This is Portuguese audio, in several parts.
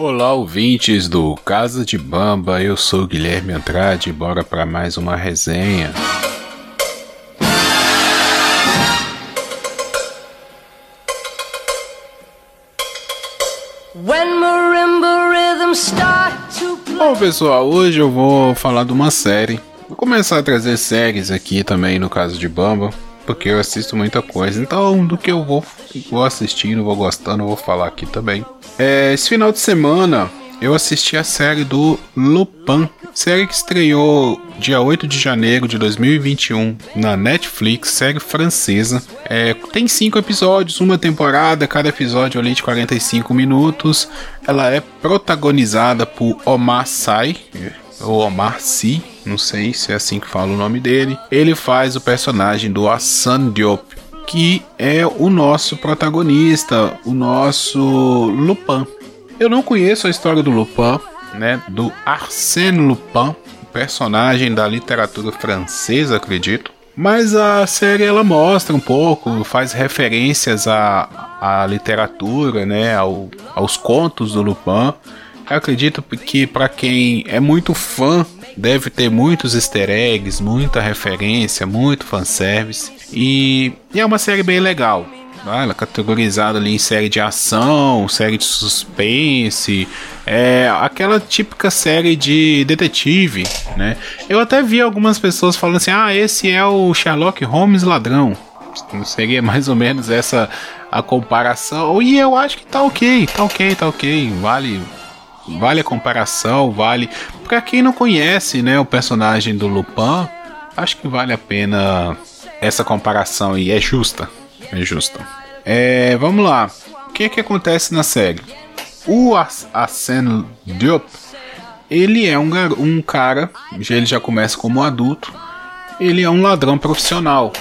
Olá, ouvintes do Casa de Bamba, eu sou Guilherme Andrade, bora para mais uma resenha. Bom, pessoal, hoje eu vou falar de uma série. Vou começar a trazer séries aqui também no Casa de Bamba, porque eu assisto muita coisa. Então, do que eu vou, vou assistindo, vou gostando, vou falar aqui também. É, esse final de semana eu assisti a série do Lupin, série que estreou dia 8 de janeiro de 2021 na Netflix, série francesa. É, tem cinco episódios, uma temporada, cada episódio ali de 45 minutos. Ela é protagonizada por Omar Sy, ou Omar Sy, não sei se é assim que fala o nome dele. Ele faz o personagem do Hassan Diop, que é o nosso protagonista, o nosso Lupin. Eu não conheço a história do Lupin, né? Do Arsène Lupin, personagem da literatura francesa, acredito. Mas a série ela mostra um pouco, faz referências à, à literatura, né? Ao, aos contos do Lupin. Eu acredito que para quem é muito fã deve ter muitos easter eggs, muita referência, muito fanservice. E, e é uma série bem legal. Tá? Ela é categorizada ali em série de ação, série de suspense, é aquela típica série de detetive, né? Eu até vi algumas pessoas falando assim: ah, esse é o Sherlock Holmes ladrão. Seria mais ou menos essa a comparação. E eu acho que tá ok, tá ok, tá ok. Vale, vale a comparação, vale. Pra quem não conhece, né, o personagem do Lupin, acho que vale a pena essa comparação e é justa. É justa. É, vamos lá. O que é que acontece na série? O Arsène Diop, ele é um, um cara, ele já começa como adulto, ele é um ladrão profissional.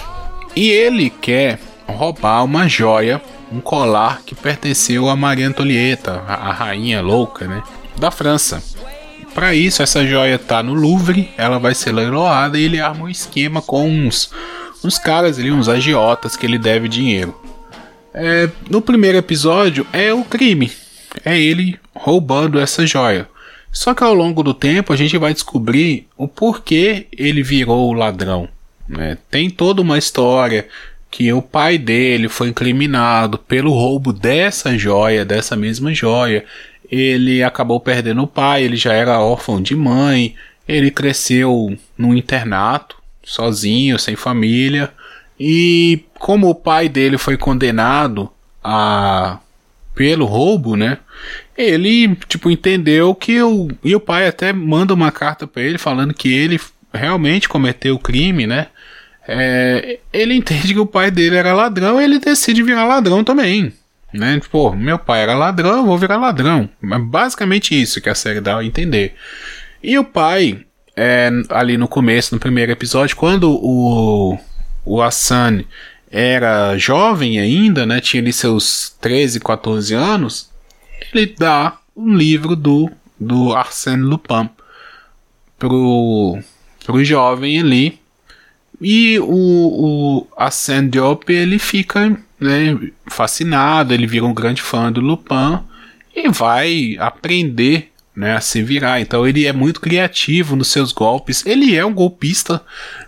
E ele quer roubar uma joia, um colar que pertenceu a Maria Antonieta, a, a rainha louca, né, da França. Para isso, essa joia tá no Louvre, ela vai ser leiloada e ele arma um esquema com uns uns caras ali, uns agiotas que ele deve dinheiro. É, no primeiro episódio é o crime, é ele roubando essa joia. Só que ao longo do tempo a gente vai descobrir o porquê ele virou o ladrão. Né? Tem toda uma história que o pai dele foi incriminado pelo roubo dessa joia, dessa mesma joia. Ele acabou perdendo o pai, ele já era órfão de mãe, ele cresceu num internato sozinho, sem família. E como o pai dele foi condenado a pelo roubo, né? Ele tipo entendeu que o e o pai até manda uma carta para ele falando que ele realmente cometeu o crime, né? É, ele entende que o pai dele era ladrão e ele decide virar ladrão também. Né? Pô, meu pai era ladrão, eu vou virar ladrão. É basicamente isso que a série dá a entender. E o pai, é, ali no começo, no primeiro episódio, quando o, o Hassan era jovem ainda, né, tinha ali seus 13, 14 anos, ele dá um livro do, do Arsène Lupin pro, pro jovem ali. E o, o Diop ele fica né, fascinado, ele vira um grande fã do Lupin e vai aprender né, a se virar. Então ele é muito criativo nos seus golpes. Ele é um golpista,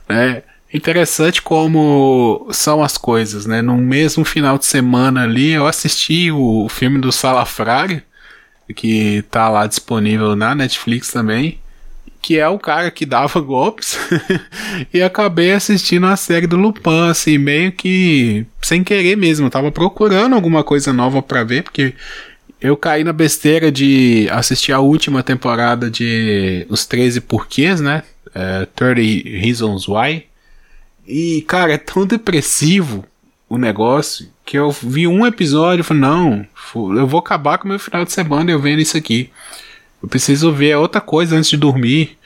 né? Interessante como são as coisas, né? No mesmo final de semana ali, eu assisti o filme do Salafrário, que tá lá disponível na Netflix também, que é o cara que dava golpes, e acabei assistindo a série do Lupin, assim, meio que sem querer mesmo. Eu tava procurando alguma coisa nova para ver, porque eu caí na besteira de assistir a última temporada de Os 13 Porquês, né? É, 30 Reasons Why. E, cara, é tão depressivo o negócio que eu vi um episódio e falei, não, eu vou acabar com o meu final de semana eu vendo isso aqui. Eu preciso ver outra coisa antes de dormir.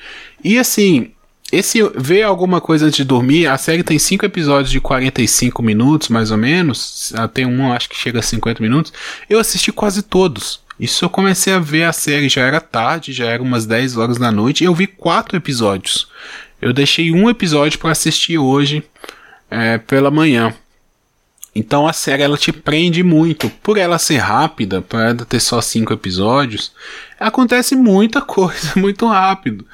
E assim, esse ver alguma coisa antes de dormir, a série tem 5 episódios de 45 minutos, mais ou menos. Ah, tem um, acho que chega a 50 minutos. Eu assisti quase todos. Isso eu comecei a ver a série, já era tarde, já era umas 10 horas da noite, e eu vi quatro episódios. Eu deixei um episódio para assistir hoje é, pela manhã. Então a série ela te prende muito. Por ela ser rápida, por ela ter só cinco episódios, acontece muita coisa muito rápido.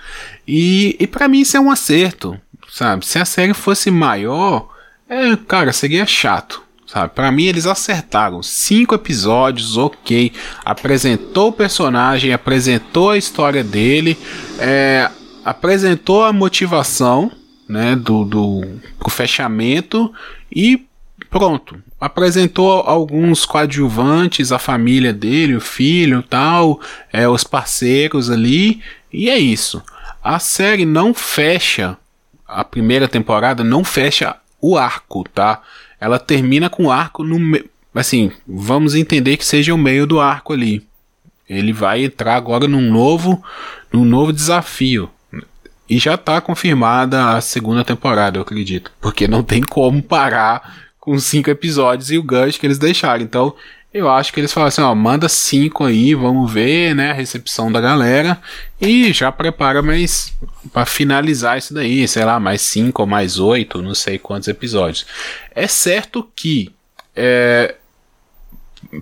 E, e para mim isso é um acerto, sabe? Se a série fosse maior, é, cara, seria chato. Sabe, para mim eles acertaram. Cinco episódios, ok. Apresentou o personagem, apresentou a história dele, é, apresentou a motivação, né, do, do pro fechamento e pronto. Apresentou alguns coadjuvantes, a família dele, o filho, tal, é, os parceiros ali e é isso. A série não fecha a primeira temporada, não fecha o arco, tá? ela termina com o arco no assim, vamos entender que seja o meio do arco ali. Ele vai entrar agora num novo, num novo desafio. E já está confirmada a segunda temporada, eu acredito. Porque não tem como parar com cinco episódios e o gancho que eles deixaram. Então, eu acho que eles falaram assim, ó, manda cinco aí, vamos ver, né, a recepção da galera e já prepara mais para finalizar isso daí, sei lá, mais cinco ou mais oito, não sei quantos episódios. É certo que é,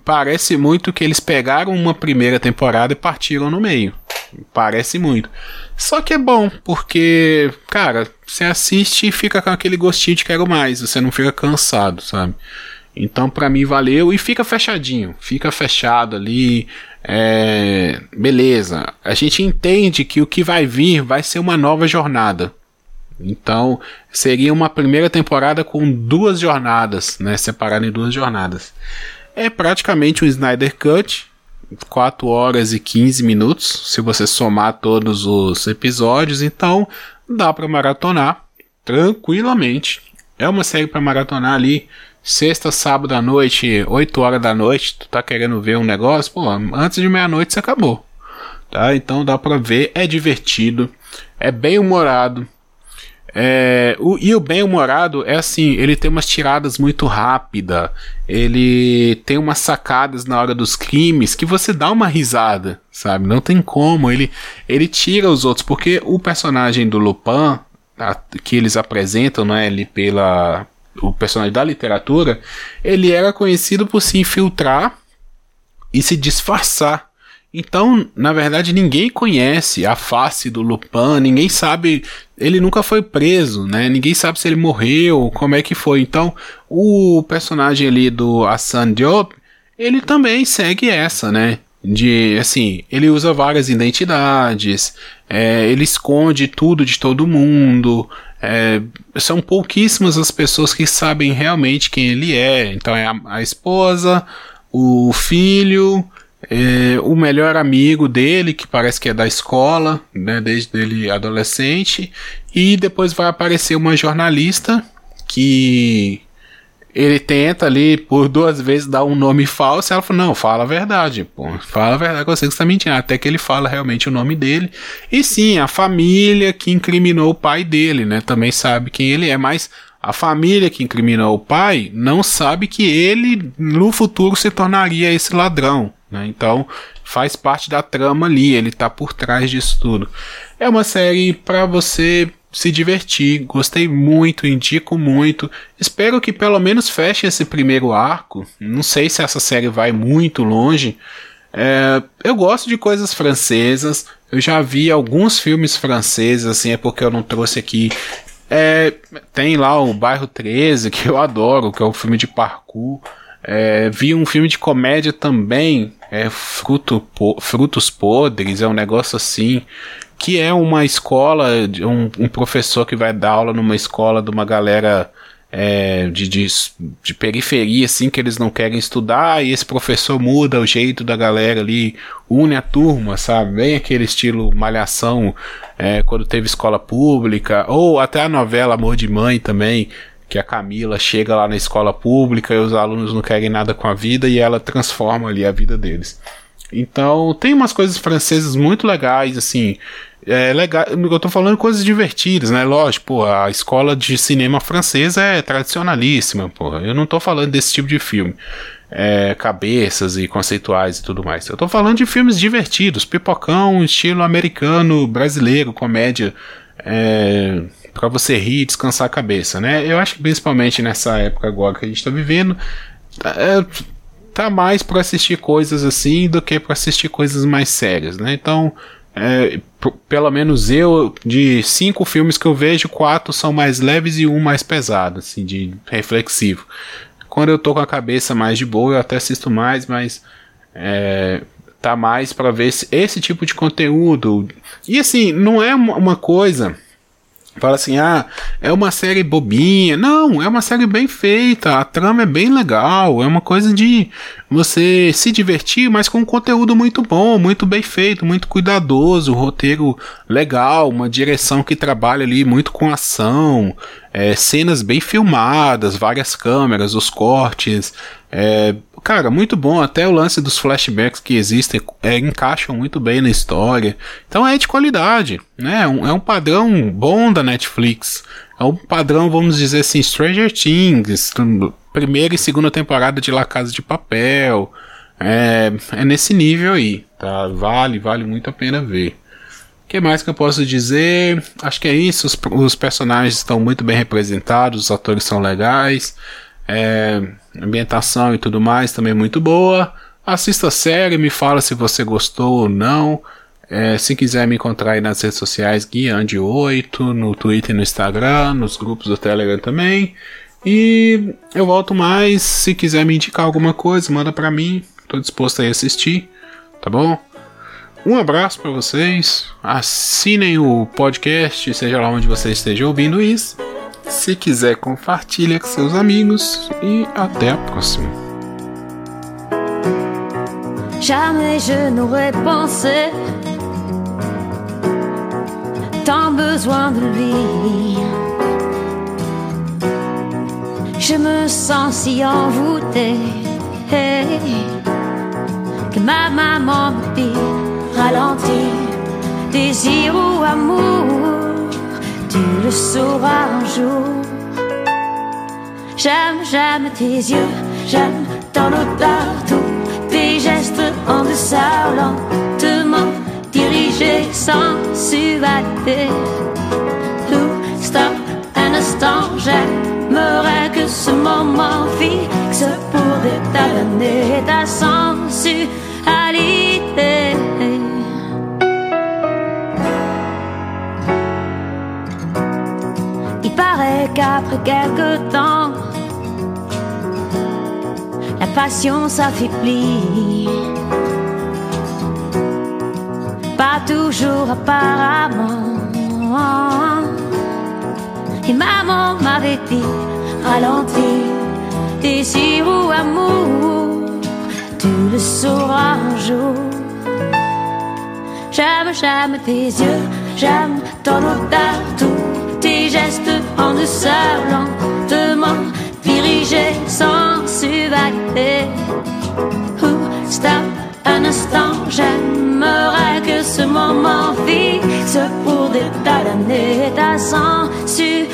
parece muito que eles pegaram uma primeira temporada e partiram no meio. Parece muito. Só que é bom, porque, cara, você assiste e fica com aquele gostinho de quero mais, você não fica cansado, sabe? Então, para mim, valeu e fica fechadinho, fica fechado ali. É, beleza, a gente entende que o que vai vir vai ser uma nova jornada. Então, seria uma primeira temporada com duas jornadas, né? Separada em duas jornadas. É praticamente um Snyder Cut, 4 horas e 15 minutos, se você somar todos os episódios, então dá para maratonar tranquilamente. É uma série para maratonar ali Sexta, sábado à noite, 8 horas da noite, tu tá querendo ver um negócio, pô, antes de meia-noite você acabou. Tá? Então dá pra ver, é divertido, é bem humorado. É, o, e o bem humorado é assim, ele tem umas tiradas muito rápidas, ele tem umas sacadas na hora dos crimes que você dá uma risada, sabe? Não tem como, ele, ele tira os outros, porque o personagem do Lupin, a, que eles apresentam, né, ele pela o personagem da literatura, ele era conhecido por se infiltrar e se disfarçar. Então, na verdade, ninguém conhece a face do Lupin, ninguém sabe, ele nunca foi preso, né? Ninguém sabe se ele morreu, como é que foi. Então, o personagem ali do Hassan Diop, ele também segue essa, né? De assim, ele usa várias identidades, é, ele esconde tudo de todo mundo, é, são pouquíssimas as pessoas que sabem realmente quem ele é. Então é a, a esposa, o filho, é, o melhor amigo dele, que parece que é da escola, né, desde ele adolescente, e depois vai aparecer uma jornalista que ele tenta ali por duas vezes dar um nome falso, e ela fala, não, fala a verdade, pô, fala a verdade, você que está mentindo, até que ele fala realmente o nome dele, e sim, a família que incriminou o pai dele, né, também sabe quem ele é, mas a família que incriminou o pai não sabe que ele no futuro se tornaria esse ladrão, né, então faz parte da trama ali, ele tá por trás disso tudo. É uma série para você se divertir, gostei muito, indico muito. Espero que pelo menos feche esse primeiro arco. Não sei se essa série vai muito longe. É, eu gosto de coisas francesas. Eu já vi alguns filmes franceses, assim, é porque eu não trouxe aqui. É, tem lá o Bairro 13, que eu adoro, que é um filme de parkour. É, vi um filme de comédia também, é Fruto, Frutos Podres, é um negócio assim que é uma escola, um, um, professor que vai dar aula numa escola de uma galera é, de, de, de, periferia, assim, que eles não querem estudar, e esse professor muda o jeito da galera ali, une a turma, sabe? Bem aquele estilo malhação é, quando teve escola pública, ou até a novela Amor de Mãe também, que a Camila chega lá na escola pública e os alunos não querem nada com a vida e ela transforma ali a vida deles. Então, tem umas coisas francesas muito legais, assim, é legal. Eu tô falando coisas divertidas, né? Lógico, pô, a escola de cinema francesa é tradicionalíssima, pô. Eu não tô falando desse tipo de filme. É, cabeças e conceituais e tudo mais. Eu tô falando de filmes divertidos, pipocão, estilo americano, brasileiro, comédia. É, para você rir e descansar a cabeça, né? Eu acho que principalmente nessa época agora que a gente tá vivendo, é, tá mais para assistir coisas assim do que para assistir coisas mais sérias, né? Então, é, pelo menos eu, de cinco filmes que eu vejo, quatro são mais leves e um mais pesado, assim, de reflexivo. Quando eu tô com a cabeça mais de boa, eu até assisto mais, mas é, tá mais para ver esse, esse tipo de conteúdo. E assim, não é uma coisa fala assim: ah, é uma série bobinha. Não, é uma série bem feita, a trama é bem legal, é uma coisa de você se divertir, mas com um conteúdo muito bom, muito bem feito, muito cuidadoso, roteiro legal, uma direção que trabalha ali muito com ação, é, cenas bem filmadas, várias câmeras, os cortes. É, cara, muito bom. Até o lance dos flashbacks que existem é, encaixam muito bem na história. Então é de qualidade, né? É um, é um padrão bom da Netflix. É um padrão, vamos dizer assim, Stranger Things, primeira e segunda temporada de La Casa de Papel. É, é nesse nível aí, tá? Vale, vale muito a pena ver. O que mais que eu posso dizer? Acho que é isso. Os, os personagens estão muito bem representados, os atores são legais. É, ambientação e tudo mais também muito boa. Assista a série, me fala se você gostou ou não. É, se quiser me encontrar aí nas redes sociais, Guiande8, no Twitter e no Instagram, nos grupos do Telegram também. E eu volto mais. Se quiser me indicar alguma coisa, manda pra mim. Tô disposto a assistir, tá bom? Um abraço para vocês. Assinem o podcast, seja lá onde você esteja ouvindo isso. Se quiser, compartilhe com seus amigos e até a próxima. Jamais je n'aurais pensé tant besoin de lui. Je me sens si envoûtée que ma maman me dit ralenti, désir ou amour, tu le sauras un jour. J'aime, j'aime tes yeux, j'aime ton odeur, tous tes gestes en deçà lentement dirigés sans suavité. stop un instant, j'aimerais que ce moment fixe pour détalonner ta sensualité. Qu'après quelque temps, la passion s'affaiblit. Pas toujours apparemment. Et maman m'avait dit, ralentis, désir ou amour, tu le sauras un jour. J'aime, j'aime tes yeux, j'aime ton odeur, tout tes gestes en douceur, lentement dirigés sans suavité. stop un instant, j'aimerais que ce moment fixe pour détalonner ta sensualité.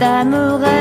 T'aimerai